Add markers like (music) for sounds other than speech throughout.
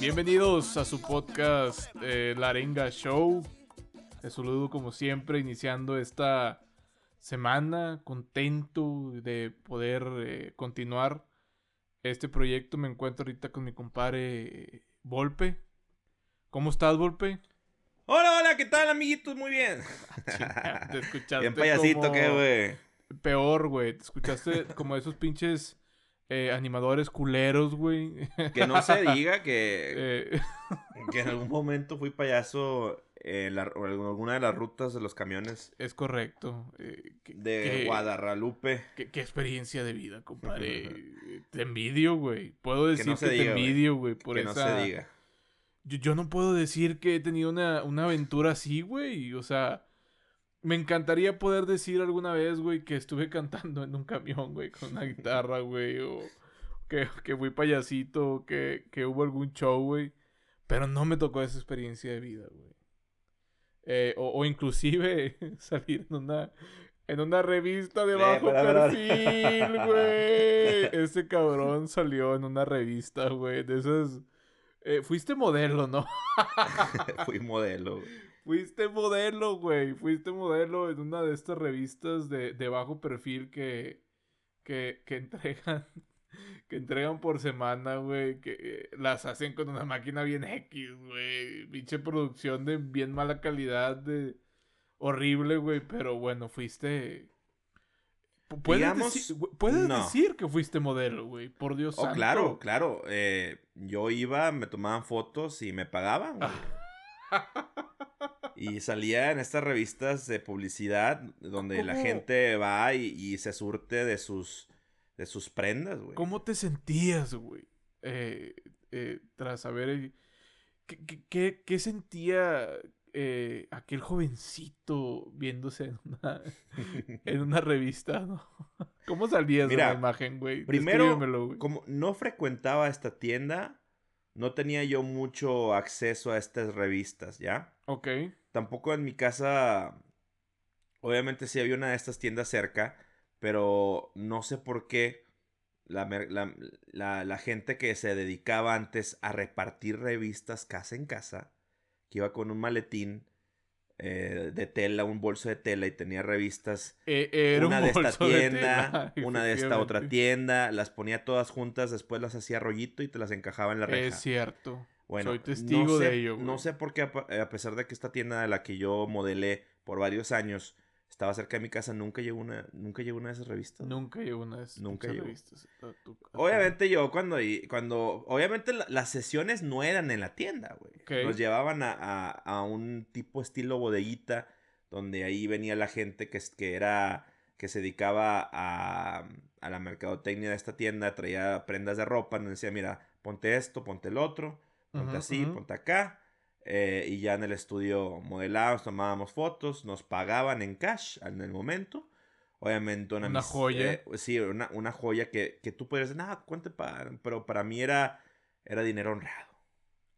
Bienvenidos a su podcast eh, La Arenga Show. Les saludo como siempre, iniciando esta semana, contento de poder eh, continuar este proyecto. Me encuentro ahorita con mi compadre Volpe. ¿Cómo estás, Volpe? Hola, hola, ¿qué tal, amiguitos? Muy bien. (laughs) Te (laughs) escuchaste Bien payasito, como- ¿qué, güey? Peor, güey. Te escuchaste como esos pinches eh, animadores culeros, güey. Que no se (laughs) diga que, Eh, (laughs) que en algún momento fui payaso en, la- en alguna de las rutas de los camiones es correcto. Eh, que- de que- Guadarralupe. Qué, experiencia de vida, compadre. (laughs) te envidio, güey. Puedo decir que, no se diga, envidio, güey, por Que no esa... se diga. Yo, yo no puedo decir que he tenido una, una aventura así, güey. O sea, me encantaría poder decir alguna vez, güey, que estuve (laughs) cantando en un camión, güey, con una guitarra, güey. O que, que fui payasito, que, que hubo algún show, güey. Pero no me tocó esa experiencia de vida, güey. Eh, o, o inclusive (laughs) salir en una, en una revista de Eh, bajo perfil, (laughs) güey. Ese cabrón salió en una revista, güey. De esas... eh, fuiste modelo, ¿no? fui modelo. Fuiste modelo, güey. Fuiste modelo en una de estas revistas de, de bajo perfil que, que, que entregan (laughs) que entregan por semana, güey. Que eh, las hacen con una máquina bien X, güey. Pinche producción de bien mala calidad, de horrible, güey. Pero bueno, fuiste... Pu- Puedes, Digamos, decir, güey, puedes no. decir que fuiste modelo, güey. Por Dios Oh, santo. claro, claro. eh, yo iba, me tomaban fotos y me pagaban, güey. (laughs) Y salía en estas revistas de publicidad donde la gente va y, y se surte de sus, de sus prendas, güey. ¿Cómo te sentías, güey? Eh, eh, tras saber... eh, ¿Qué, qué- qué- qué sentía eh, aquel jovencito viéndose en una, (laughs) en una revista, no? (laughs) ¿Cómo salías Mira, de la imagen, güey? Primero, como no frecuentaba esta tienda, no tenía yo mucho acceso a estas revistas, ¿ya? Ok. Tampoco en mi casa, obviamente sí había una de estas tiendas cerca, pero no sé por qué la, la- la- la gente que se dedicaba antes a repartir revistas casa en casa, que iba con un maletín eh, de tela, un bolso de tela y tenía revistas Eh, era una un de esta tienda, tela, (laughs) una de esta otra tienda, las ponía todas juntas, después las hacía rollito y te las encajaba en la reja. Es cierto. Bueno, Soy testigo no sé, de ello, güey. No sé por qué, a pesar de que esta tienda de la que yo modelé por varios años estaba cerca de mi casa, nunca llegó una, nunca llegó una de esas revistas. Nunca llegó una de esas Nunca pinches llegó. revistas a tu- a tu- Obviamente yo cuando, cuando obviamente la- las sesiones no eran en la tienda, güey. Nos llevaban a, a- a un tipo estilo bodeguita, donde ahí venía la gente que, que era, que se dedicaba a, a la mercadotecnia de esta tienda, traía prendas de ropa, nos decía, mira, ponte esto, ponte el otro, ponte así, ponte acá. Eh, y ya en el estudio modelábamos, tomábamos fotos, nos pagaban en cash en el momento. Obviamente una, Una mis- joya. eh, sí, una, una joya que, que tú podrías decir, nada, ¿cuánto pagan? Pero para mí era, era dinero honrado.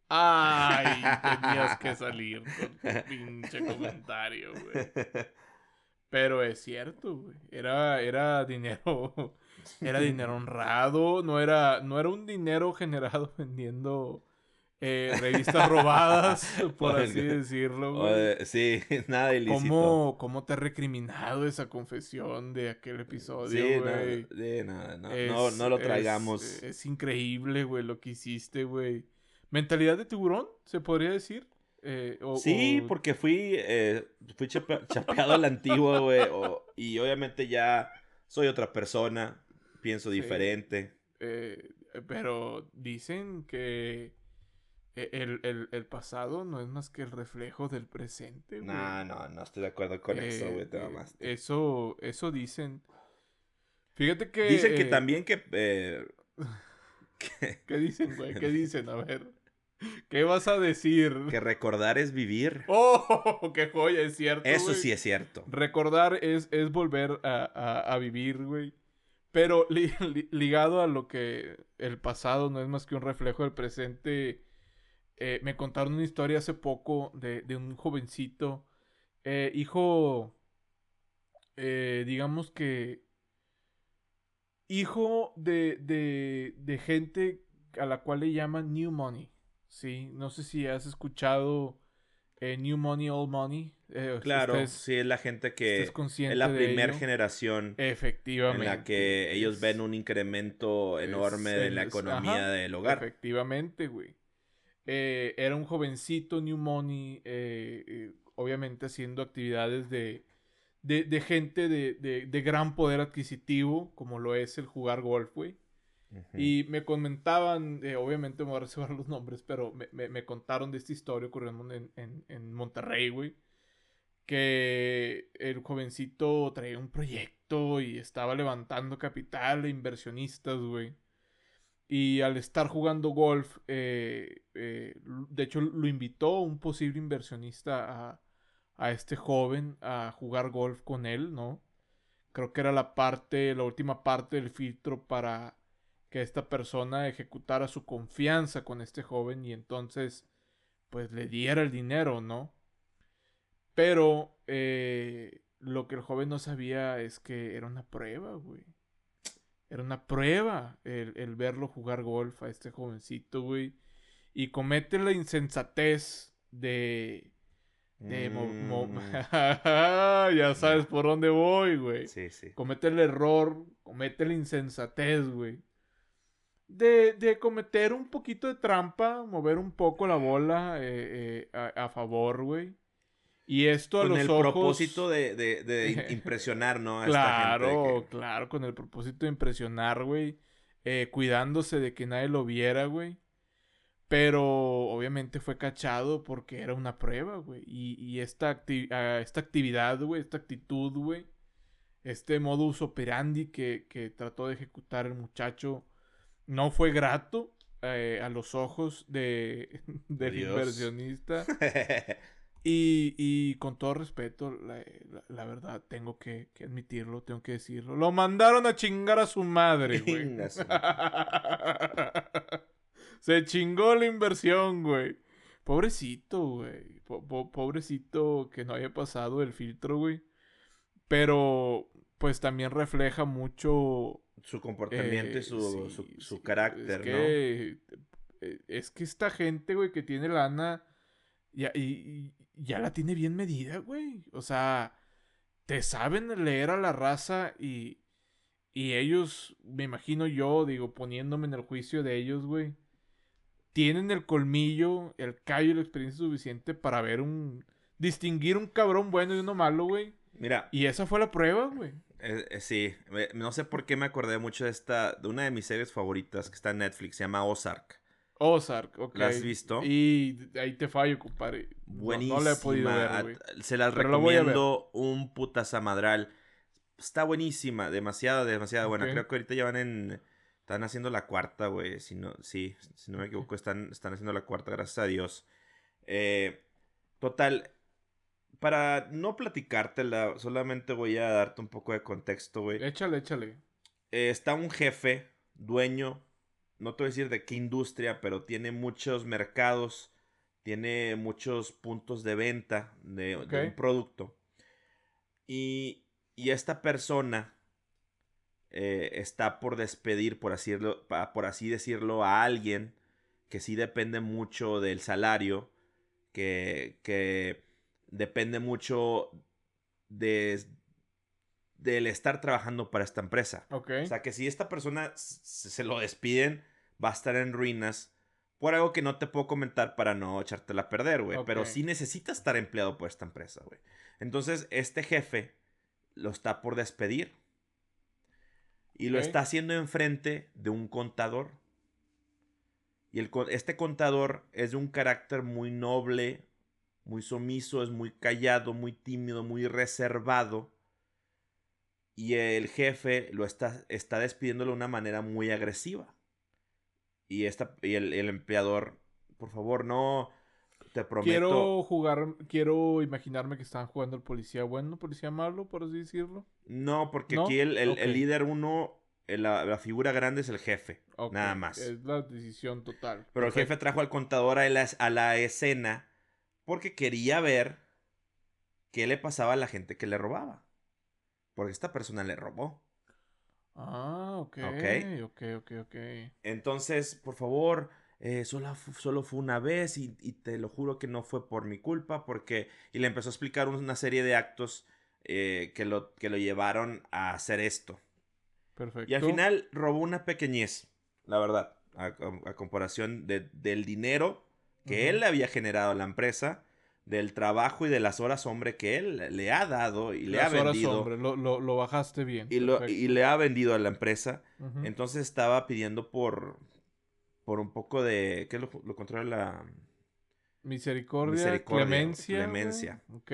Ay, (laughs) tenías que salir con tu pinche comentario, güey. Pero es cierto, güey. Era, era dinero. Era dinero honrado. No era, no era un dinero generado (laughs) vendiendo eh, revistas robadas, (laughs) por Oiga. así decirlo, güey. sí, (laughs) nada ilícito. ¿Cómo, ¿Cómo te ha recriminado esa confesión de aquel episodio, Sí, güey? nada, sí, nada, no, Es- no, no lo traigamos. Es, increíble, güey, lo que hiciste, güey. ¿Mentalidad de tiburón, se podría decir? Eh, o- Sí, o- porque fui, eh, fui chapa- chapeado a la antigua, güey. o- Y obviamente ya soy otra persona, pienso Sí. diferente. eh, pero dicen que el, el- el pasado no es más que el reflejo del presente, güey. No, no, no estoy de acuerdo con eso, Eh, güey, te eh, mamaste. Eso, eso dicen. Fíjate que... Dicen que eh, también que, eh, (laughs) (laughs) ¿Qué dicen, güey? ¿Qué (laughs) dicen? A ver. ¿Qué vas a decir? que recordar es vivir. ¡Oh! ¡Qué joya! Es cierto. Eso güey. sí es cierto. Recordar es, es volver a, a- a vivir, güey. Pero li- li- ligado a lo que el pasado no es más que un reflejo del presente. Eh, me contaron una historia hace poco de, de un jovencito. eh, hijo. eh, digamos que. Hijo de, de, de gente a la cual le llaman New Money. Sí, no sé si has escuchado eh, New Money, Old Money. Eh, Claro, sí, es la gente que consciente es la primera generación Efectivamente. en la que ellos es- ven un incremento es- enorme de la es- economía ajá, del hogar. Efectivamente, güey. Eh, era un jovencito New Money, eh, eh, obviamente haciendo actividades de, de, de gente de, de- de gran poder adquisitivo, como lo es el jugar golf, güey. Y me comentaban, eh, obviamente me voy a reservar los nombres, pero me, me- me contaron de esta historia ocurriendo en, en, en Monterrey, güey. Que el jovencito traía un proyecto y estaba levantando capital e inversionistas, güey. Y al estar jugando golf, eh, eh, de hecho lo invitó un posible inversionista a, a este joven a jugar golf con él, ¿no? Creo que era la parte, la última parte del filtro para que esta persona ejecutara su confianza con este joven y entonces pues le diera el dinero, ¿no? Pero eh, lo que el joven no sabía es que era una prueba, güey. Era una prueba el, el verlo jugar golf a este jovencito, güey. Y comete la insensatez de... de mo- mo- Mm, (laughs) ya sabes por dónde voy, güey sí, sí. comete el error, comete la insensatez, güey. De, de cometer un poquito de trampa, mover un poco la bola eh, eh, a, a favor, güey. Y esto a Con los el ojos... propósito de, de- de (laughs) impresionar, ¿no? A esta Claro, gente. que- claro, con el propósito de impresionar, güey. eh, cuidándose de que nadie lo viera, güey. Pero obviamente fue cachado porque era una prueba, güey. Y, y esta, acti- ah, esta actividad, güey, esta actitud, güey. Este modus operandi que, que trató de ejecutar el muchacho no fue grato eh, a los ojos de, (laughs) del Dios. inversionista. (laughs) Y, y con todo respeto, la, la- la verdad, tengo que, que admitirlo, tengo que decirlo. Lo mandaron a chingar a su madre, (laughs) güey. (laughs) Se chingó la inversión, güey. Pobrecito, güey. Po- po- pobrecito que no haya pasado el filtro, güey. Pero, pues también refleja mucho su comportamiento y eh, su, sí, su, su sí, carácter, es ¿no? que, eh, Es que esta gente, güey, que tiene lana, ya, y, y- ya la tiene bien medida, güey. O sea, te saben leer a la raza y, y ellos, me imagino yo, digo, poniéndome en el juicio de ellos, güey, tienen el colmillo, el callo y la experiencia suficiente para ver un... Distinguir un cabrón bueno y uno malo, güey. Mira, Y esa fue la prueba, güey. eh, eh, sí, no sé por qué me acordé mucho de esta, de una de mis series favoritas que está en Netflix, se llama Ozark. Ozark, ok. ¿La has visto? Y ahí te fallo, compadre. No- Buenísima. No, la he podido ver, a- güey. Se las Pero recomiendo un putazamadral. Está buenísima, demasiado, demasiado buena. Creo que ahorita ya van en... Están haciendo la cuarta, güey. Si no, sí, si no me equivoco, están, están haciendo la cuarta, gracias a Dios. Eh, total, para no platicártela, solamente voy a darte un poco de contexto, güey. Échale, échale. Eh, está un jefe, dueño, no te voy a decir de qué industria, pero tiene muchos mercados, tiene muchos puntos de venta de, un producto. Y, y esta persona eh, está por despedir, por así, decirlo, por así decirlo, a alguien que sí depende mucho del salario, que, que depende mucho de, del estar trabajando para esta empresa. O sea, que si esta persona se lo despiden, va a estar en ruinas por algo que no te puedo comentar para no echártela a perder, güey. Pero sí necesita estar empleado por esta empresa, güey. Entonces, este jefe lo está por despedir. Y lo está haciendo enfrente de un contador. Y el, este contador es de un carácter muy noble, muy sumiso, es muy callado, muy tímido, muy reservado. Y el jefe lo está, está despidiéndolo de una manera muy agresiva. Y, esta, y el, el empleador, por favor, no, te prometo. Quiero jugar, quiero imaginarme que están jugando el policía bueno, policía malo, por así decirlo. No, porque ¿No? aquí el, el- el líder uno, el- la, la figura grande es el jefe. Nada más. Es la decisión total. Pero el jefe trajo al contador a la, a la escena porque quería ver qué le pasaba a la gente que le robaba. Porque esta persona le robó. Ah, ok. Ok. Ok, ok, ok. Entonces, por favor, eh, solo, solo fue una vez y, y te lo juro que no fue por mi culpa, porque... Y le empezó a explicar una serie de actos eh, que, lo, que lo llevaron a hacer esto. Perfecto. Y al final robó una pequeñez, la verdad, a, a- a comparación de- del dinero que Ujú. él le había generado a la empresa, del trabajo y de las horas hombre que él le ha dado y le Las ha horas, vendido hombre, lo, lo, lo bajaste bien. y, lo- y le ha vendido a la empresa. Entonces estaba pidiendo por por un poco de ¿qué es lo, lo contrario a la Misericordia, Misericordia, clemencia. clemencia. Ok.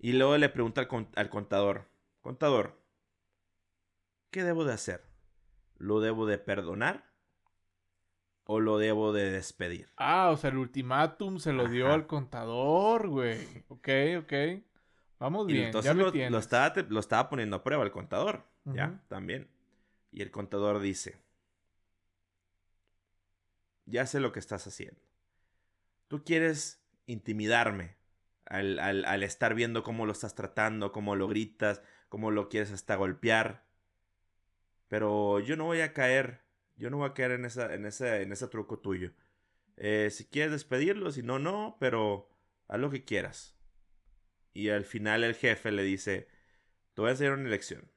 y luego le pregunta al, con- al contador, "Contador, ¿qué debo de hacer? ¿Lo debo de perdonar o lo debo de despedir?" Ah, o sea, el ultimátum se lo dio al contador, güey. Ok, ok. Vamos Y bien, entonces ya me lo, lo estaba, lo estaba poniendo a prueba el contador. Ya, también. Y el contador dice, ya sé lo que estás haciendo. Tú quieres intimidarme al, al- al estar viendo cómo lo estás tratando, cómo lo gritas, cómo lo quieres hasta golpear. Pero yo no voy a caer, yo no voy a caer en, esa, en, ese, en ese truco tuyo. Eh, si quieres despedirlo, si no, no, pero haz lo que quieras. Y al final el jefe le dice, te voy a hacer una elección.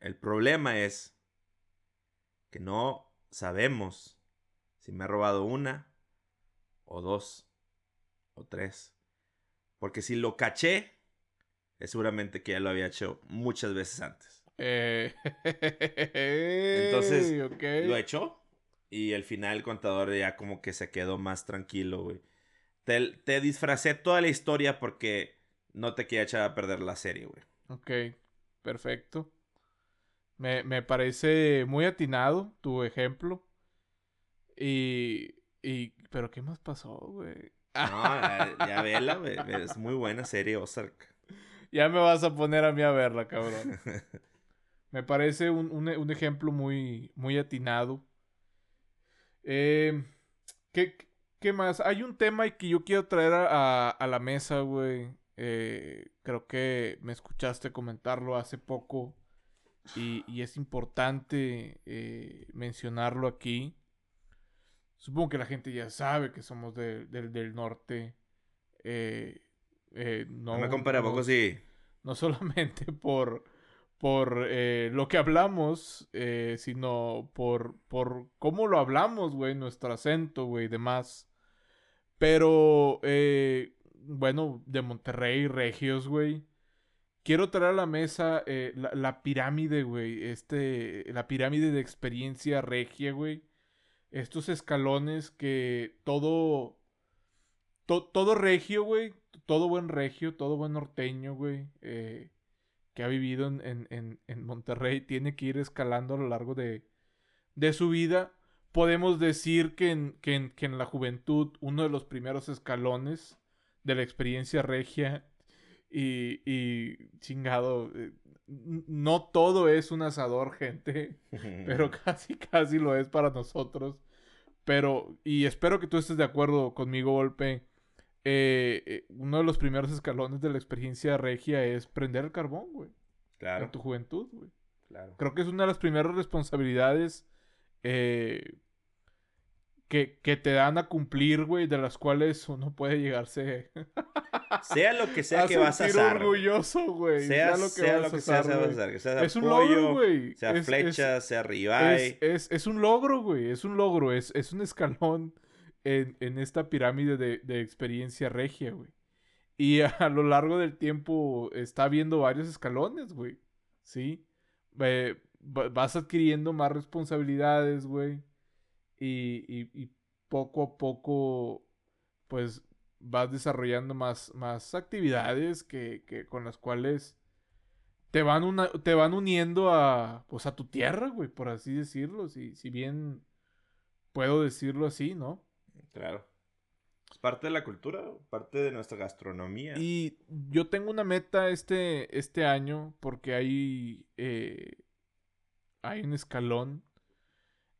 El problema es que no sabemos si me ha robado una o dos o tres. Porque si lo caché, es seguramente que ya lo había hecho muchas veces antes. Eh, Entonces. (laughs) Lo echó y al final el contador ya como que se quedó más tranquilo, güey. Te, te disfracé toda la historia porque no te quería echar a perder la serie, güey. Ok, perfecto. Me, me parece muy atinado tu ejemplo. Y, y... ¿Pero qué más pasó, güey? No, ya, ya vela, (laughs) güey. Es muy buena serie, Ozark. Ya me vas a poner a mí a verla, cabrón. (laughs) Me parece un, un- un ejemplo muy, muy atinado. Eh, ¿qué, qué más? Hay un tema que yo quiero traer a, a- a la mesa, güey. Eh, creo que me escuchaste comentarlo hace poco. Y, y es importante eh, mencionarlo aquí. Supongo que la gente ya sabe que somos de- del- del norte. Eh, eh, no, No me compara, ¿a no- poco sí? no solamente (laughs) por, por eh, lo que hablamos, eh, sino por, por cómo lo hablamos, güey, nuestro acento, güey, demás. Pero, eh, bueno, de Monterrey, Regios, güey. Quiero traer a la mesa eh, la, la pirámide, güey. Este, la pirámide de experiencia regia, güey. Estos escalones que todo, to- todo regio, güey. Todo buen regio, todo buen norteño, güey. eh, que ha vivido en, en- en- en Monterrey tiene que ir escalando a lo largo de, de su vida. Podemos decir que en, que, en, que en la juventud uno de los primeros escalones de la experiencia regia y, y chingado, eh, no todo es un asador, gente. (laughs) Pero (laughs) casi, casi lo es para nosotros. Pero, y espero que tú estés de acuerdo conmigo, Golpe. Eh, eh, uno de los primeros escalones de la experiencia regia es prender el carbón, güey. Claro, En tu juventud, güey. claro. Creo que es una de las primeras responsabilidades eh, que, que te dan a cumplir, güey, de las cuales uno puede llegarse (laughs) Sea lo que sea a que vas a asar. orgulloso, güey. Sea, lo que sea vas lo a que sea, vas a hacer, sea Es un logro, güey. sea Es- es- flecha, sea ribeye. Es, un logro, güey. Es un logro. Es un escalón en, en esta pirámide de, de experiencia regia, güey. Y (laughs) a, lo largo del tiempo está habiendo varios escalones, güey. ¿Sí? Eh, va- vas adquiriendo más responsabilidades, güey. Y, y, y poco a poco, pues, vas desarrollando más, más actividades que, que con las cuales te van, una, te van uniendo a, pues, a tu tierra, güey, por así decirlo. Si, si bien puedo decirlo así, ¿no? Claro. Es parte de la cultura, parte de nuestra gastronomía. Y yo tengo una meta este, este año porque hay, eh, hay un escalón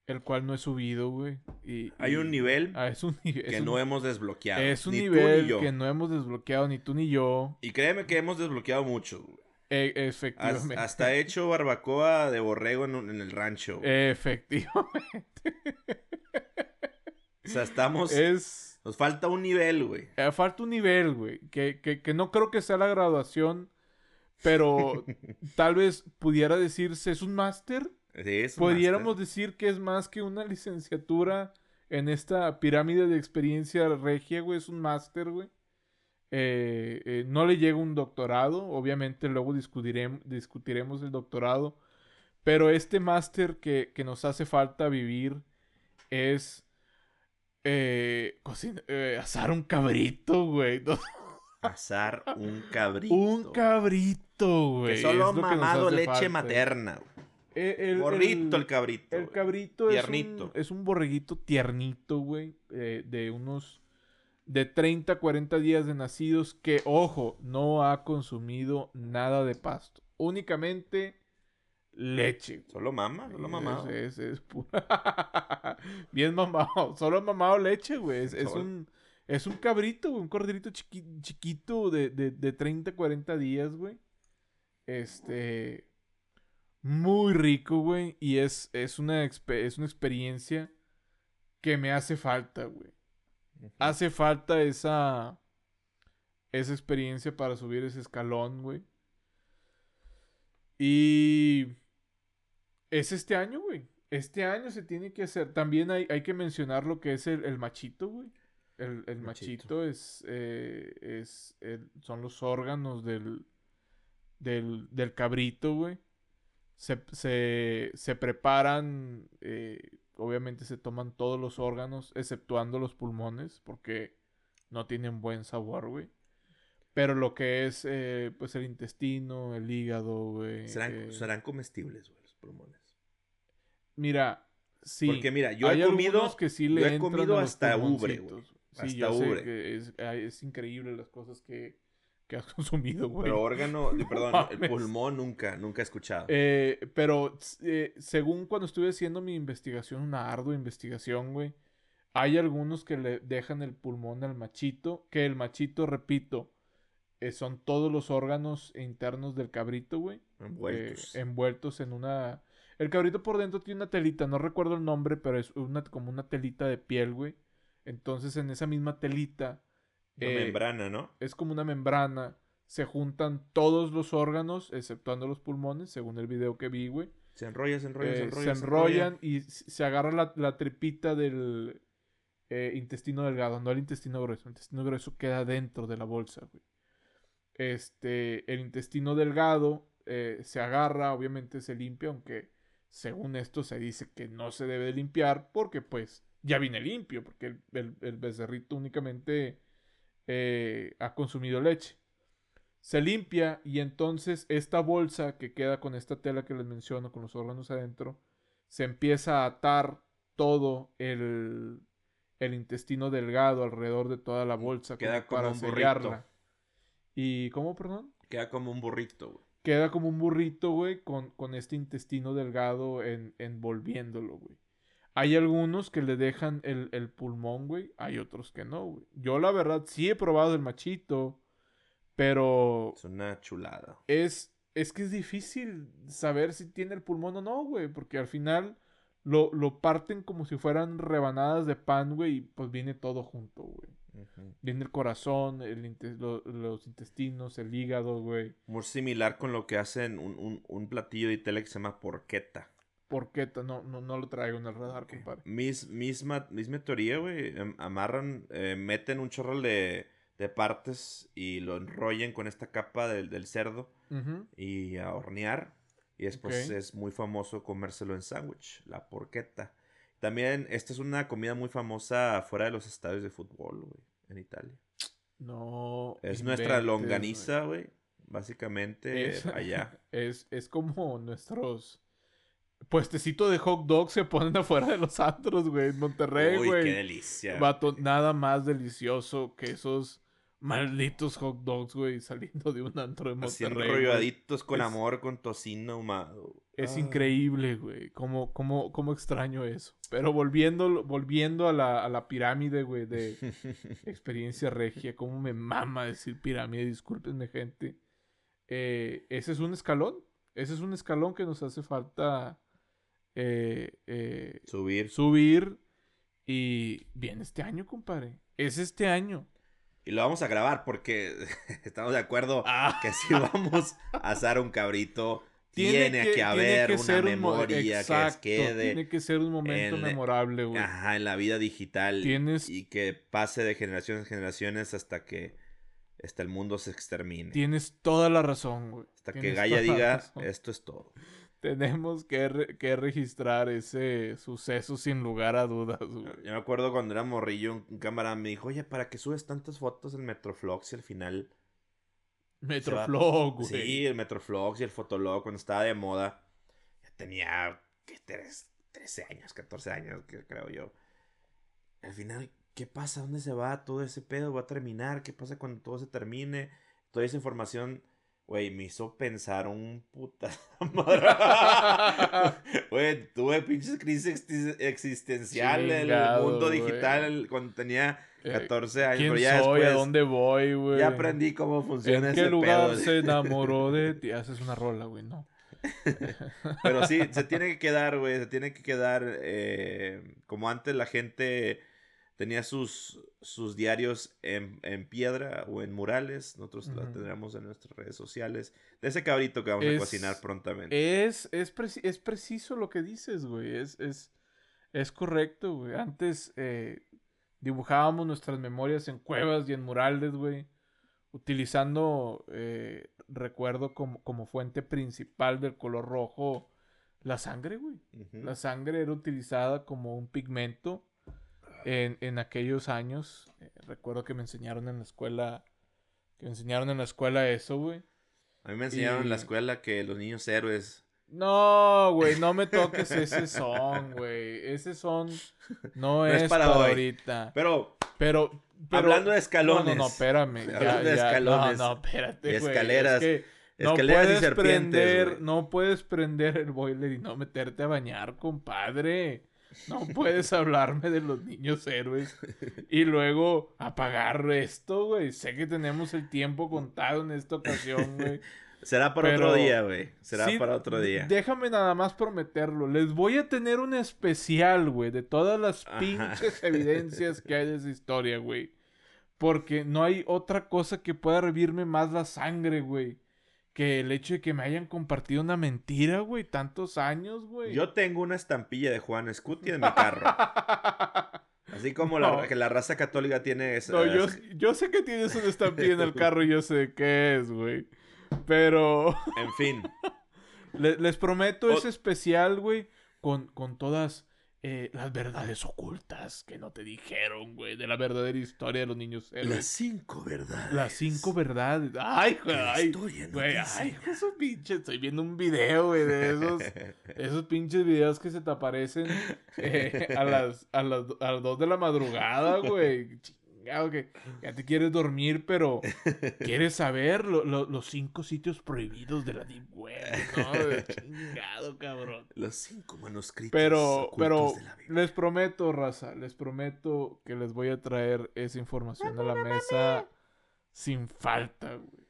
el cual no he subido, güey. y- Hay y- un nivel Ah, es un (laughs) nivel. que no hemos desbloqueado. es un ni tú nivel ni que no hemos desbloqueado ni tú ni yo. Y créeme que hemos desbloqueado mucho. güey. E- Has- efectivamente. hasta he hecho barbacoa de borrego en, un- en el rancho. güey. Efectivamente. (laughs) sea, estamos... Es. Nos falta un nivel, güey. eh, falta un nivel, güey. Que, que, que no creo que sea la graduación. Pero (laughs) tal vez pudiera decirse, ¿es un máster? Sí, es un Pudiéramos máster. decir que es más que una licenciatura en esta pirámide de experiencia regia, güey. Es un máster, güey. Eh, eh, no le llega un doctorado. Obviamente luego discutiremos, discutiremos el doctorado. Pero este máster que, que nos hace falta vivir es eh, cocina- eh, asar un cabrito, güey. No, Asar un (laughs) cabrito. un cabrito, güey. Que solo es que mamado hace leche falta. materna. güey. Eh, el- Borrito el, el- cabrito. el güey. cabrito es un, Tiernito. es un borreguito tiernito, güey. eh, de unos. De 30 a 40 días de nacidos. Que, ojo, no ha consumido nada de pasto. Únicamente leche. Solo mama, solo mamado. Es, es, es pura- (laughs) (laughs) Bien mamado. Solo mamado leche, güey. Es, un. Es un cabrito, güey. Un corderito chiqui- chiquito de, de, de 30 a 40 días, güey. Este. Muy rico, güey. Y es, es, una, es una experiencia que me hace falta, güey. Hace falta esa. Esa experiencia para subir ese escalón, güey. Y. Es este año, güey. Este año se tiene que hacer. También hay, hay que mencionar lo que es el, el machito, güey. El, el Machito. machito es. eh, es el- son los órganos del. Del, del cabrito, güey. Se, se, se preparan. eh, obviamente se toman todos los órganos, exceptuando los pulmones, porque no tienen buen sabor, güey. Pero lo que es, eh, pues, el intestino, el hígado, güey. Serán, eh, serán comestibles, güey, los pulmones. Mira, sí. Porque mira, yo he comido, que sí le yo he comido hasta ubre, güey. Sí, Hasta yo sé ubre. que es, increíble las cosas que, que has (laughs) consumido, güey. Pero órgano, (laughs) perdón, el pulmón nunca, nunca he escuchado. Eh, pero eh, según cuando estuve haciendo mi investigación, una ardua investigación, güey, hay algunos que le dejan el pulmón al machito, que el machito, repito, eh, son todos los órganos internos del cabrito, güey, Envueltos. eh, envueltos en una... El cabrito por dentro tiene una telita, no recuerdo el nombre, pero es una, como una telita de piel, güey. Entonces en esa misma telita Una eh, membrana, ¿no? es como una membrana. Se juntan todos los órganos, exceptuando los pulmones, según el video que vi, güey. Se enrolla, se enrolla, se Eh, enrolla. se enrollan y se agarra la, la tripita del eh, intestino delgado, no el intestino grueso. El intestino grueso queda dentro de la bolsa, güey. Este, el intestino delgado eh, se agarra, obviamente se limpia, aunque según esto se dice que no se debe de limpiar porque pues ya viene limpio, porque el, el- el becerrito únicamente eh, ha consumido leche. Se limpia y entonces esta bolsa que queda con esta tela que les menciono, con los órganos adentro, se empieza a atar todo el, el intestino delgado alrededor de toda la bolsa Queda como como para un sellarla. ¿Y cómo, perdón? Queda como un burrito, güey. Queda como un burrito, güey, con, con este intestino delgado en, envolviéndolo, güey. Hay algunos que le dejan el, el pulmón, güey. Hay otros que no, güey. Yo, la verdad, sí he probado el machito. Pero Es una chulada. es, es que es difícil saber si tiene el pulmón o no, güey. Porque al final lo, lo parten como si fueran rebanadas de pan, güey. Y pues viene todo junto, güey. Viene el corazón, el inte- lo- los intestinos, el hígado, güey. Muy similar con lo que hacen un, un, un platillo de tele que se llama porqueta. ¿Por qué? ta- No, no, no lo traigo en el radar, compadre. Mis, misma, misma teoría, güey. em- Amarran, eh, meten un chorro de, de partes y lo enrollan con esta capa del, del cerdo y a hornear. Y después es muy famoso comérselo en sándwich, la porqueta. También, esta es una comida muy famosa fuera de los estadios de fútbol, güey, en Italia. No. Es nuestra longaniza, güey. Básicamente Es- allá. (laughs) Es, es como nuestros puestecitos de hot dogs se ponen afuera de los antros, güey. En Monterrey, Uy, güey. qué delicia. Vato, nada más delicioso que esos malditos hot dogs, güey, saliendo de un antro de Monterrey. güey. enrolladitos con Es- amor, con tocino ahumado. Es Ah. increíble, güey. Cómo, cómo, cómo extraño eso. Pero volviendo, volviendo a la, a la pirámide, güey, de (laughs) experiencia regia. Cómo me mama decir pirámide. Discúlpenme, gente. eh, ese es un escalón. Ese es un escalón que nos hace falta eh, eh, Subir. subir. Y viene este año, compadre. Es este año. Y lo vamos a grabar porque (laughs) estamos de acuerdo Ah. que si vamos a asar un cabrito, (laughs) tiene, que, haber que una un memoria que quede Tiene que ser un momento en- memorable, güey. ajá, en la vida digital Tienes- y que pase de generaciones en generaciones hasta que hasta el mundo se extermine. Tienes toda la razón, güey. hasta que Gaia diga, razón. esto es todo. Tenemos que, re- que registrar ese suceso sin lugar a dudas, güey. Yo me acuerdo cuando era morrillo, un, camarada me dijo, oye, ¿para qué subes tantas fotos en Metroflox y al final... Metroflog, güey. Sí, el Metroflox y el Fotolog cuando estaba de moda. Ya tenía, ¿qué? Tres- 13 años, 14 años, creo yo. Al final, ¿qué pasa? ¿Dónde se va todo ese pedo? ¿Va a terminar? ¿Qué pasa cuando todo se termine? Toda esa información, güey, me hizo pensar un puta. (laughs) Güey, tuve pinches crisis exis- existencial en el mundo digital cuando tenía Eh, 14 años. ¿Quién pero ya soy? ¿A después dónde voy, güey? ya aprendí cómo funciona ¿En qué ese lugar pedo. se enamoró (laughs) de ti? Haces una rola, güey, no. Pero sí, se (laughs) tiene que quedar, güey, se tiene que quedar eh, como antes la gente tenía sus, sus diarios en, en piedra o en murales, nosotros la Ujú. tendremos en nuestras redes sociales. De ese cabrito que vamos a cocinar prontamente. Es, es, preci- es preciso lo que dices, güey. Es, es, es correcto, güey. Antes eh, dibujábamos nuestras memorias en cuevas y en murales, güey. Utilizando, eh, recuerdo como, como fuente principal del color rojo, la sangre, güey. La sangre era utilizada como un pigmento en, en aquellos años. Eh, recuerdo que me enseñaron en la escuela, que me enseñaron en la escuela eso, güey. A mí me enseñaron en la y- escuela que los niños héroes... No, güey, no me toques ese son, güey. Ese son no, es es, para para, hoy. ahorita. Pero, Pero, pero- hablando de escalones. No, no, no, espérame. ya, Hablando de ya, escalones No, no, espérate, y güey. escaleras, Es que no escaleras y puedes serpientes, prender, güey. no puedes prender el boiler y no meterte a bañar, compadre. No puedes hablarme de los niños héroes y luego apagar esto, güey. Sé que tenemos el tiempo contado en esta ocasión, güey. (laughs) Será para otro día, güey. Será Sí, para otro día. Déjame nada más prometerlo. Les voy a tener un especial, güey, de todas las Ajá. pinches evidencias que hay de esa historia, güey. Porque no hay otra cosa que pueda revivirme más la sangre, güey. Que el hecho de que me hayan compartido una mentira, güey, tantos años, güey. Yo tengo una estampilla de Juan Scuti en mi carro. (laughs) Así como la, que la raza católica tiene esa. No, yo, yo sé que tienes una estampilla en el (laughs) carro y yo sé qué es, güey. Pero En fin. (laughs) Le- les prometo O- ese especial, güey, con, con todas eh, las verdades ocultas que no te dijeron, güey, de la verdadera historia de los niños héroes. Las cinco verdades. Las cinco verdades. Ay, güey, la ay, historia no güey, ay, esos pinches. Estoy viendo un video, güey, de esos, (laughs) esos pinches videos que se te aparecen eh, a, las, a, las, a las dos de la madrugada, güey. (laughs) Chingado, que ya te quieres dormir, pero quieres saber lo- lo- los cinco sitios prohibidos de la Deep Web, ¿no? De (laughs) Chingado, cabrón. Los cinco manuscritos. Pero, pero de la les prometo, raza, les prometo que les voy a traer esa información a la mesa sin falta, güey.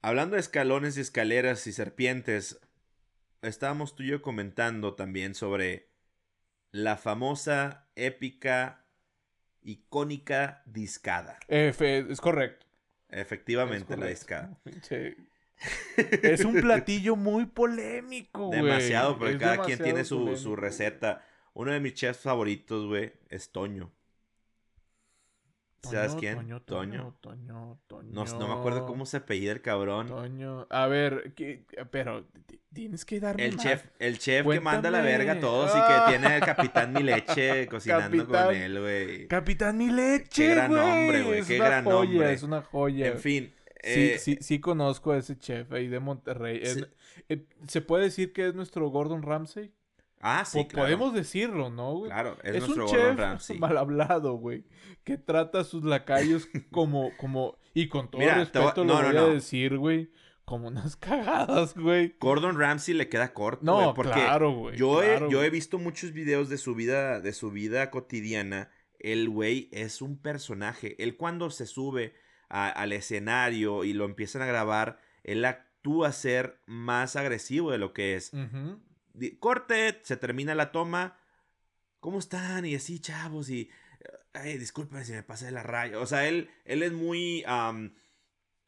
Hablando de escalones y escaleras y serpientes, estábamos tú y yo comentando también sobre la famosa, épica, icónica discada. Es correcto. Efectivamente, Es la discada. Pinche- Es un platillo muy polémico, güey. Demasiado, porque Es cada quien tiene su, su receta. Uno de mis chefs favoritos, güey, es Toño. ¿Sabes quién? Toño, Toño. Toño, Toño, No, no me acuerdo cómo se apellida el cabrón. Toño. A ver, ¿qué- pero tienes que darme El más. chef, el chef que manda la verga a todos y Ah. que tiene el capitán mi leche (laughs) cocinando con él, güey. Capitán Mi Leche, Qué gran güey. nombre, güey, qué una gran joya, nombre. Es una joya. En fin. Sí, eh, sí, sí conozco a ese chef ahí de Monterrey. Es- Sí. eh, ¿Se puede decir que es nuestro Gordon Ramsay? Ah, sí, Po- claro. Podemos decirlo, ¿no, güey? Claro, es, Es, nuestro un Gordon chef Ramsay. mal hablado, güey. Que trata a sus lacayos como, como, y con todo Mira, respeto no, lo no, voy no. a decir, güey, como unas (laughs) cagadas, güey. Gordon Ramsay le queda corto, No, güey, porque claro, güey. yo, claro, he, yo he visto muchos videos de su vida, de su vida cotidiana. El güey es un personaje. Él cuando se sube a- al escenario y lo empiezan a grabar, él actúa a ser más agresivo de lo que es. Di- Corte, se termina la toma. ¿Cómo están? Y así, chavos, y... Ay, disculpen si me pasé de la raya. O sea, él, él es muy...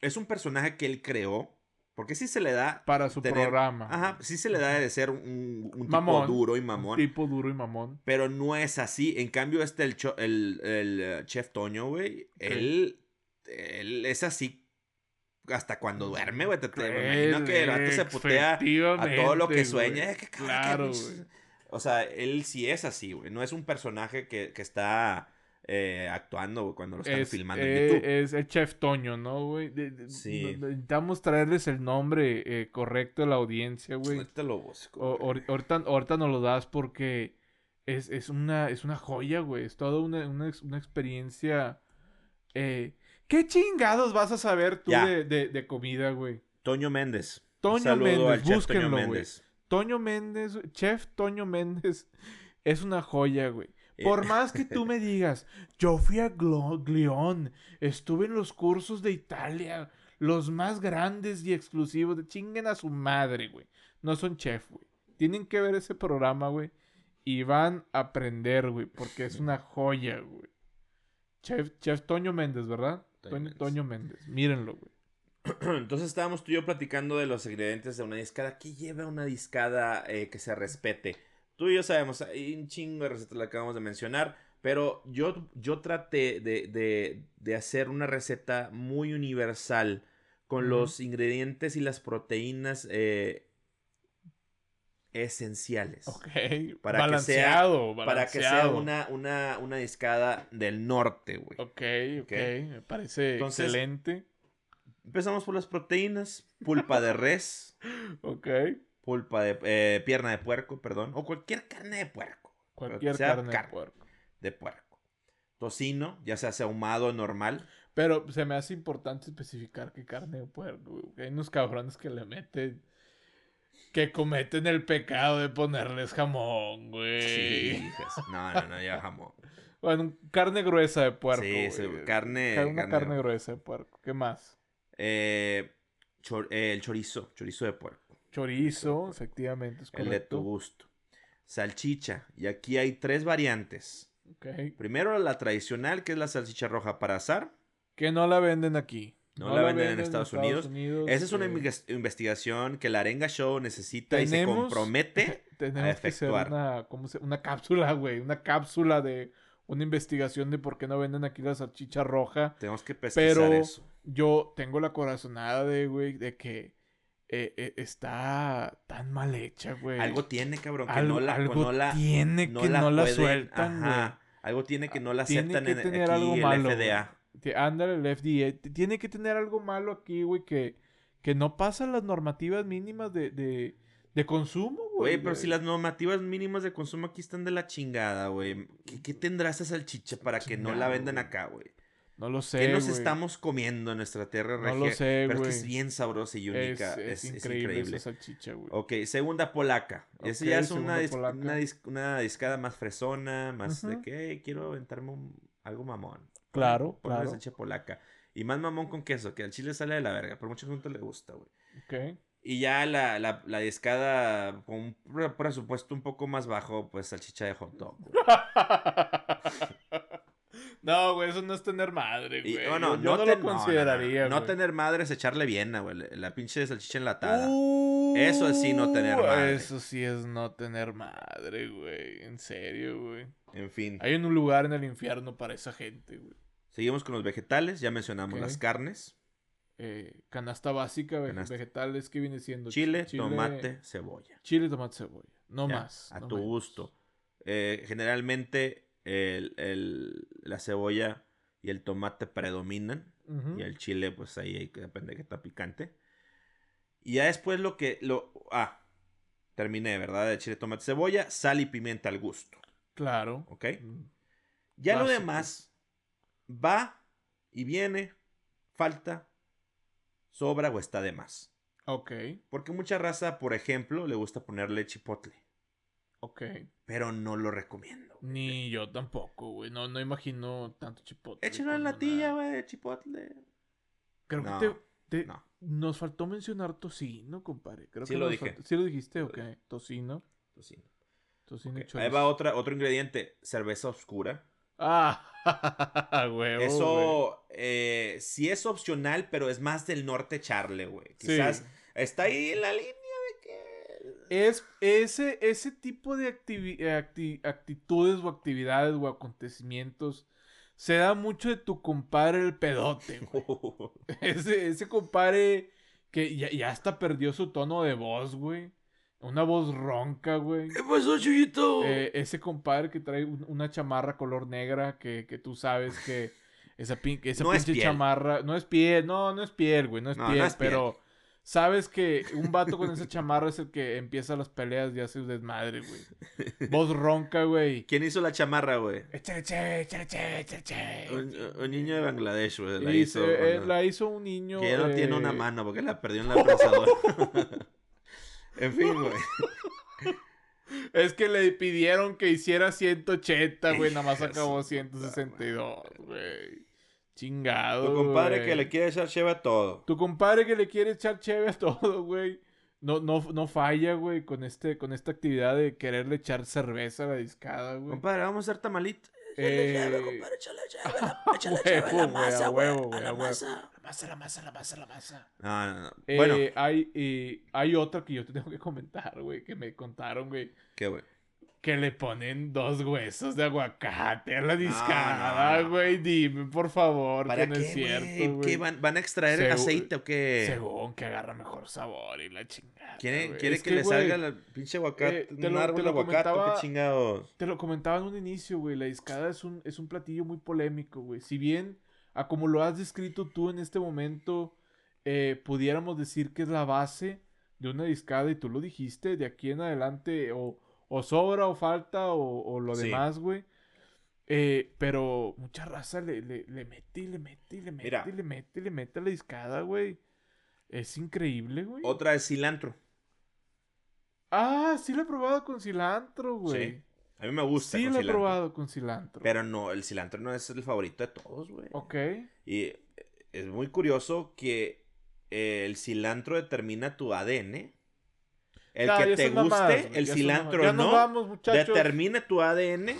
es un personaje que él creó. Porque sí se le da... Para su tener- programa. Ajá, sí se le da de ser un, un tipo Mamón. duro y Un mamón. tipo duro y mamón. Pero no es así. En cambio, este, el, cho- el, el, eh, chef Toño, güey, él, él es así hasta cuando duerme, güey. Te, te- me imagino que el vato se putea a todo lo que sueña. güey. Eh, qué cabrón, Claro. O sea, él sí es así, güey. No es un personaje que, que está eh, actuando güey, cuando lo están Es, filmando eh, en YouTube. es el chef Toño, ¿no, güey? Sí. Necesitamos traerles el nombre eh, correcto a la audiencia, güey. Ahorita lo busco. O- ahorita, ahorita nos lo das porque es, es una, es una joya, güey. Es toda una, una, una experiencia. eh, ¿Qué chingados vas a saber tú de, de- de comida, güey? Toño Méndez. Toño saludo Méndez, al chef Toño búsquenlo, güey. Méndez. Toño Méndez, Chef Toño Méndez, (laughs) es una joya, güey. Por Eh, más que tú me digas, yo fui a Glión, estuve en los cursos de Italia, los más grandes y exclusivos, de chinguen a su madre, güey. No son chef, güey. Tienen que ver ese programa, güey. Y van a aprender, güey, porque es (laughs) una joya, güey. Chef, Chef Toño Méndez, ¿verdad? Toño Méndez. Toño Méndez. Mírenlo, güey. (clears throat) Entonces estábamos tú y yo platicando de los ingredientes de una discada. ¿Qué lleva una discada eh, que se respete? Tú y yo sabemos, hay un chingo de recetas, la acabamos de mencionar, pero yo, yo traté de, de- de hacer una receta muy universal con los ingredientes y las proteínas eh, esenciales. Ok. Para que sea- balanceado, Para que sea balanceado. una, una, una discada del norte, güey. Ok, ok. Ok. Me parece Entonces- excelente. Empezamos por las proteínas, pulpa de res. (laughs) Ok. pulpa de eh, pierna de puerco, perdón, o cualquier carne de puerco, Cualquier carne de puerco. de puerco. Tocino, ya sea ahumado normal. Pero se me hace importante especificar que carne de puerco, güey. Hay unos cabrones que le meten. Que cometen el pecado de ponerles jamón, güey. Sí, hijas. No, no, no, ya jamón. (laughs) Bueno, carne gruesa de puerco. Sí, carne- Ca- Una carne- carne gruesa de puerco. ¿Qué más? Eh, chor- eh, el chorizo, chorizo de puerco, Chorizo, efectivamente, es el de tu gusto. Salchicha, y aquí hay tres variantes. Ok. Primero la tradicional, que es la salchicha roja para asar. Que no la venden aquí. No la venden en Estados Unidos. Esa es una eh, inves- investigación que la Arenga Show necesita y se Tenemos- compromete. (laughs) Tenemos que hacer efectuar. una, ¿cómo se- una cápsula, güey. Una cápsula de una investigación de por qué no venden aquí la salchicha roja. Tenemos que pesquisar Pero eso. yo tengo la corazonada de, güey, de que eh, eh, está tan mal hecha, güey. Algo tiene, cabrón, que Algo- no la, algo no la, tiene no que la no la pueden- sueltan, ajá. Algo tiene que no la Tiene aceptan que en tener aquí algo malo, FDA. Ándale, el FDA. Tiene que tener algo malo aquí, güey, que, que no pasan las normativas mínimas de, de, de consumo, güey. Güey, pero si las normativas mínimas de consumo aquí están de la chingada, güey. ¿Qué, qué tendrá esa salchicha para que no la vendan acá, güey? No lo sé, ¿Qué nos güey. estamos comiendo en nuestra tierra No regia? lo sé, Pero es güey. que es bien sabrosa y Es, única. es Es, es increíble, increíble. esa salchicha, güey. Ok, segunda polaca. Esa ya es una, dis- una, dis- una discada más fresona, más de que "Hey, quiero aventarme un- algo mamón. Claro, Ponle claro. salchicha polaca. Y más mamón con queso, que al chile sale de la verga, pero mucha gente le gusta, güey. Ok. Y ya la, la, la discada con un pre- presupuesto un poco más bajo, pues salchicha de hot dog. güey. (laughs) no, güey, eso no es tener madre, güey. no, yo yo no, te- lo consideraría, No, güey. tener madre es echarle bien, güey. La pinche salchicha enlatada. Eso es sí no tener Uh, madre. Eso sí es no tener madre, güey. En serio, güey. En fin. Hay un lugar en el infierno para esa gente, güey. Seguimos con los vegetales. Ya mencionamos las carnes. Eh, canasta básica, ve- Canasta. vegetales, ¿qué viene siendo? Chile, Chile- tomate, cebolla. Chile, tomate, cebolla. No Ya, más. A no tu menos. gusto. Eh, generalmente el- el- la cebolla y el tomate predominan. Y el chile, pues ahí hay que- depende de qué está picante. Y ya después lo que. Lo, ah, terminé, ¿verdad? De chile, tomate, cebolla, sal y pimienta al gusto. Claro. ¿Ok? Mm. Ya lo demás va y viene, falta, sobra o está de más. Ok, Porque mucha raza, por ejemplo, le gusta ponerle chipotle. ok. Pero no lo recomiendo. güey. Ni yo tampoco, güey. No, no imagino tanto chipotle. Échalo en la tilla, una- güey, chipotle. Creo No, que te, te- no. nos faltó mencionar tocino, compadre. Creo Sí que lo dije. faltó- ¿Sí lo dijiste o Lo qué? Tocino. Tocino. Tocino y Ok, Ahí va otra, otro ingrediente, cerveza oscura. Ah, (laughs) güey. Eso eh, sí es opcional, pero es más del norte echarle, güey. Quizás Sí. está ahí en la línea de que... Es ese, ese tipo de activi- eh, acti- actitudes o actividades o acontecimientos se da mucho de tu compadre el pedote, güey. (laughs) Ese, ese compadre que ya, ya hasta perdió su tono de voz, güey. Una voz ronca, güey. ¿Qué pasó, Chuyito? Eh, ese compadre que trae un- una chamarra color negra que, que tú sabes que (laughs) esa, pin- esa No es pinche piel. chamarra no es piel, no, no es piel, güey, no es No, no piel, es piel. pero sabes que un vato con esa chamarra es el que empieza las peleas y hace un desmadre, güey. (laughs) Voz ronca, güey. ¿Quién hizo la chamarra, güey? Un, un niño de Bangladesh, güey. La hizo. eh, la hizo un niño. Que ya no tiene eh, una mano porque la perdió en la (laughs) prensadora. En fin, güey. (laughs) Es que le pidieron que hiciera 180, güey. Nada más acabó su 162, güey. Chingado. Tu compadre que le quiere echar cheva a todo. Tu compadre que le quiere echar chévere a (laughs) todo, güey. No, no, no falla, güey, con, este, con esta actividad de quererle echar cerveza a la discada, güey. Compadre, vamos a hacer tamalitos. Eh, échale cheve, (laughs) a huevo, güey, a huevo, güey, a huevo. La masa, la masa, la masa, la masa. No, no, no. Eh, Bueno, hay, eh, hay otra que yo te (laughs) tengo que comentar, güey, que me contaron, güey. ¿qué, güey? Que le ponen dos huesos de aguacate a la discada, güey. Dime, por favor, ¿Para que no qué, es cierto, van, van a extraer el Segu- aceite o qué? Según que agarra mejor sabor y la chingada. ¿Quiere, güey. quiere Es que, le salga el pinche aguacate? eh, te un lo- árbol te de lo aguacate, qué chingados. Te lo comentaba en un inicio, güey. La discada es un, es un platillo muy polémico, güey. Si bien, a como lo has descrito tú en este momento, eh, pudiéramos decir que es la base de una discada, y tú lo dijiste, de aquí en adelante, o, o sobra, o falta, o, o lo Sí. demás, güey. Eh, pero mucha raza le, le, le mete y le mete y le mete Mira. y le mete y le mete a la discada, güey. Es increíble, güey. Otra es cilantro. Ah, sí lo he probado con cilantro, güey. Sí. A mí me gusta Sí con lo he cilantro. probado con cilantro. Pero no, el cilantro no es el favorito de todos, güey. Ok. Y es muy curioso que eh, el cilantro determina tu ADN. El que te mamadas, guste, el cilantro no, vamos, muchachos. determina tu ADN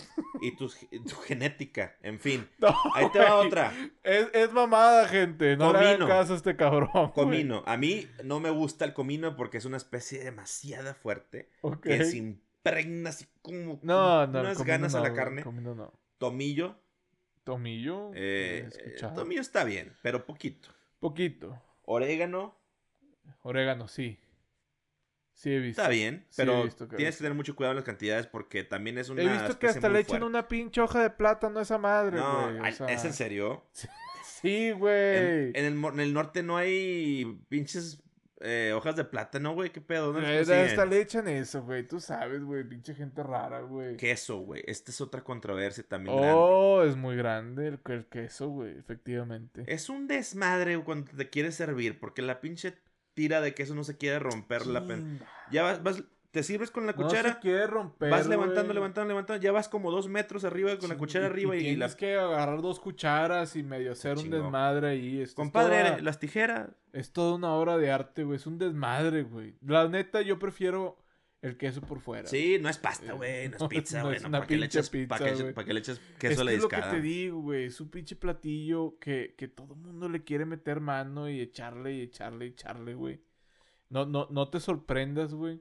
y tu, tu genética. En fin, (laughs) No, ahí te va otra. Es, es mamada, gente. No le hagan Comino. caso a este cabrón. Comino. A mí no me gusta el comino porque es una especie demasiado fuerte Ok. que se impregna así como No, no. unas ganas no, a la carne. comino no. Tomillo. Tomillo. eh, tomillo está bien, pero poquito. Poquito. Orégano. Orégano, sí. Sí he visto. Está bien, Sí, pero visto tienes que tener mucho cuidado en las cantidades porque también es una He visto que hasta le echan una pinche hoja de plátano a esa madre, No, güey. o ay, sea, ¿es en serio? (laughs) Sí, güey. En, en el, en el norte no hay pinches eh, hojas de plátano, güey. ¿Qué pedo? ¿Dónde Eh, hasta le echan eso, güey. Tú sabes, güey. Pinche gente rara, güey. Queso, güey. Esta es otra controversia también grande. Oh, es muy grande el, el queso, güey. Efectivamente. Es un desmadre cuando te quieres servir porque la pinche tira de queso no se quiere romper la pen- Chinga. Ya vas, vas- te sirves con la No cuchara, se quiere romper, vas levantando, levantando, levantando, ya vas como dos metros arriba con la cuchara arriba y, la... tienes que agarrar dos cucharas y medio hacer un desmadre ahí. Esto es Compadre, toda- las tijeras. Es toda una obra de arte, güey. Es un desmadre, güey. La neta, yo prefiero el queso por fuera. Sí, no es pasta, Eh, güey, no es (laughs) no, pizza, no güey. No, una ¿para qué le echas, pizza, para güey. para qué le echas Es queso a la que es lo que discada? te digo, güey. Es un pinche platillo que, que todo el mundo le quiere meter mano y echarle y echarle y echarle, güey. No, no, no te sorprendas, güey.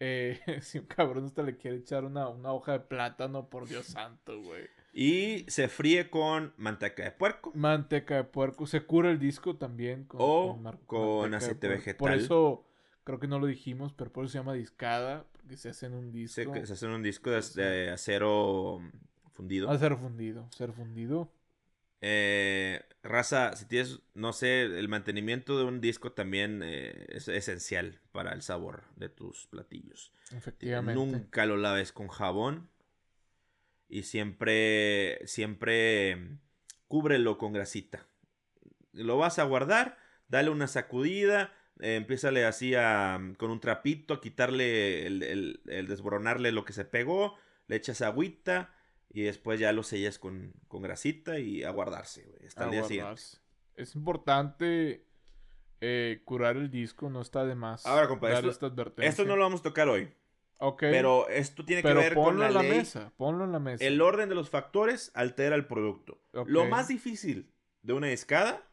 Eh, (laughs) si un cabrón hasta le quiere echar una, una hoja de plátano, por Dios santo, güey. Y se fríe con manteca de puerco. Manteca de puerco. Se cura el disco también. Con, O con aceite puerco. Por vegetal. eso, creo que no lo dijimos, pero por eso se llama discada. Porque se hace en un disco. Se, se hace un disco de, de acero fundido. A ser fundido. Ser fundido. Eh, raza, si tienes, no sé, el mantenimiento de un disco también eh, es esencial para el sabor de tus platillos. Efectivamente. Nunca lo laves con jabón y siempre, siempre mm, cúbrelo con grasita. Lo vas a guardar, dale una sacudida, eh, empiézale así a, mm, con un trapito a quitarle el, el- el desboronarle lo que se pegó, le echas agüita y después ya lo sellas con, con grasita y a guardarse, güey, hasta el día siguiente. Es importante eh, curar el disco, no está de más. Ahora, compa, dar esto- esta advertencia. Esto no lo vamos a tocar hoy. Ok, Pero esto tiene que ver con ponlo la, en la ley. mesa, ponlo en la mesa. El orden de los factores altera el producto. Lo más difícil de una discada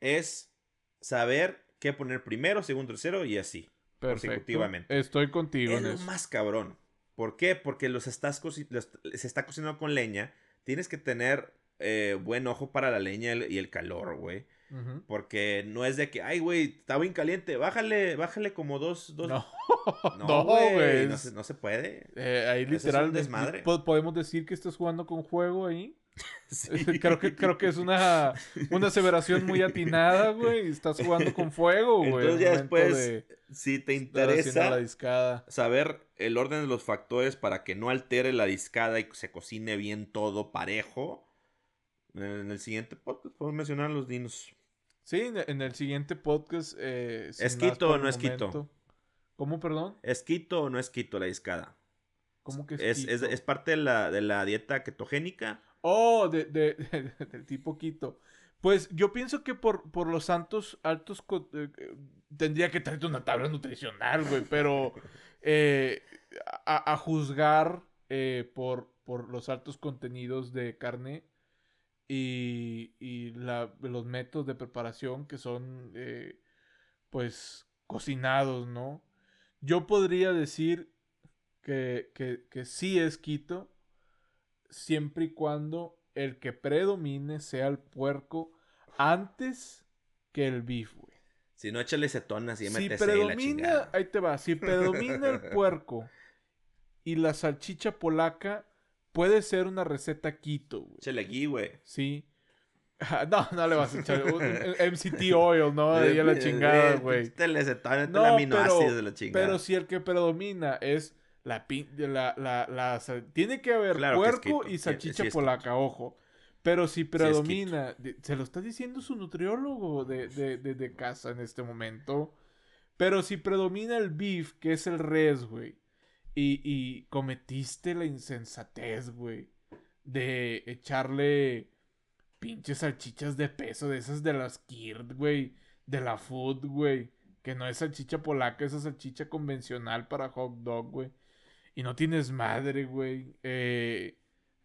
es saber qué poner primero, segundo, tercero y así. Perfecto. consecutivamente. Estoy contigo Es en lo eso. más cabrón. ¿Por qué? Porque los estás los- se está cocinando con leña. Tienes que tener eh, buen ojo para la leña y el- calor, güey. Porque no es de que, ay, güey, está bien caliente. Bájale, bájale como dos, dos. No, (laughs) No, güey. No, se, no se puede. Eh, ahí Ese es un literal desmadre. po- podemos decir que estás jugando con fuego ahí. (laughs) Sí. (laughs) Creo que creo que es una, una aseveración muy atinada, güey. Estás jugando con fuego, güey. Entonces ya después, de si te la interesa saber el orden de los factores para que no altere la discada y se cocine bien todo parejo, en el siguiente podcast podemos mencionar los dinos. Sí, en el siguiente podcast. Eh, ¿Es quito o no es quito? ¿Cómo, perdón? ¿Es quito o no es quito la discada? ¿Cómo que es, Es, es, es parte de la, de la dieta ketogénica. Oh, de, (laughs) de- del tipo Quito. Pues yo pienso que por, por los santos altos eh, eh, tendría que traerte una tabla nutricional, güey, pero (laughs) eh, a, a juzgar eh, por, por los altos contenidos de carne y, y la- los métodos de preparación que son, pues, cocinados, ¿no? Yo podría decir que, que, que sí es Quito, siempre y cuando el que predomine sea el puerco antes que el beef, güey. Si no, échale cetonas y Si MTC y la predomina, chingada. ahí te va, si (laughs) predomina el puerco y la salchicha polaca, puede ser una receta Quito, güey. Échale aquí, güey. Sí. (laughs) No, no le vas a echar (laughs) MCT oil, ¿no? Ahí a la chingada, güey. No, aminoácidos de la chingada. Pero si el que predomina es la pin- la, la, la tiene que haber Claro puerco y salchicha sí polaca, ojo. Pero si predomina, se lo está diciendo su nutriólogo de, de, de, de casa en este momento. Pero si predomina el beef, que es el res, güey. Y, y cometiste la insensatez, güey. De echarle pinches salchichas de peso, de esas de las Kirt, güey. De la Food, güey. Que no es salchicha polaca, esa salchicha convencional para hot dog, güey. Y no tienes madre, güey. Eh,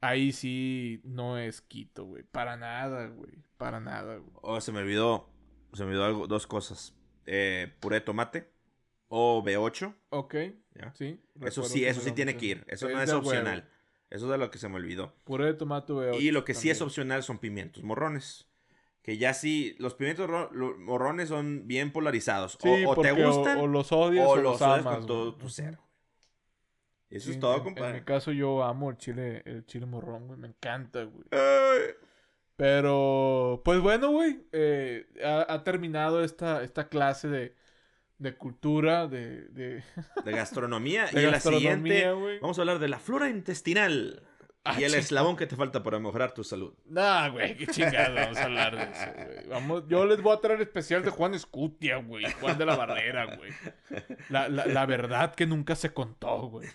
ahí sí no es quito, güey. Para nada, güey. Para nada, güey. Oh, se me olvidó. Se me olvidó algo, dos cosas. Eh, puré de tomate. O B8. Ok, ¿ya? sí. Eso sí, eso sí tiene que ir. Eso no es huevo. opcional. Eso es de lo que se me olvidó. Puré de tomate veo. Y lo que sí es opcional son pimientos morrones. Que ya sí, los pimientos morrones son bien polarizados. O- Sí, o, te gustan o, o, los odias o, los los odias amas. con todo tu ser. Eso Sí, es todo, en- En compadre. mi caso yo amo el chile, el chile morrón, güey. Me encanta, güey. Ay. Pero, pues bueno, güey. eh, ha, ha terminado esta, esta clase de, de cultura, de, de, De gastronomía. (laughs) de y en la siguiente vamos a hablar de la flora intestinal. Ah, y el eslabón que te falta para mejorar tu salud. Nah, güey, qué chingado vamos a hablar de eso, güey. Vamos, yo les voy a traer especial de Juan Escutia, güey. Juan de la Barrera, güey. La, la, la verdad que nunca se contó, güey.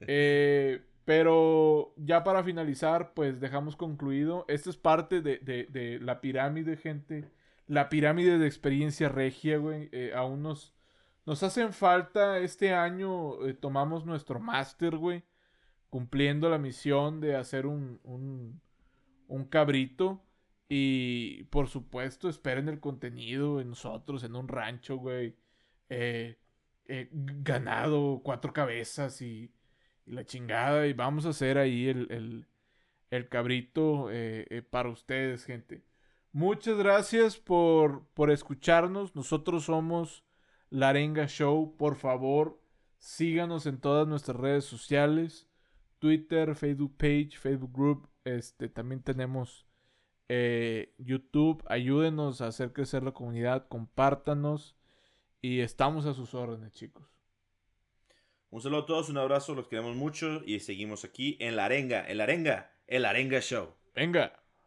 Eh, pero ya para finalizar, pues dejamos concluido. Esta es parte de, de- de la pirámide, gente. La pirámide de experiencia regia, güey. Eh, aún nos, nos hacen falta. Este año eh, tomamos nuestro máster, güey. Cumpliendo la misión de hacer un, un, un cabrito. Y por supuesto, esperen el contenido en nosotros, en un rancho, güey. Eh, eh, ganado, cuatro cabezas y, la chingada. Y vamos a hacer ahí el, el, el cabrito eh, para ustedes, gente. Muchas gracias por, por escucharnos. Nosotros somos La Arenga Show. Por favor, síganos en todas nuestras redes sociales. Twitter, Facebook Page, Facebook Group. Este, también tenemos eh, YouTube. Ayúdenos a hacer crecer la comunidad. Compártanos. Y estamos a sus órdenes, chicos. Un saludo a todos, un abrazo, los queremos mucho y seguimos aquí en La Arenga, en La Arenga, el Arenga Show. Venga.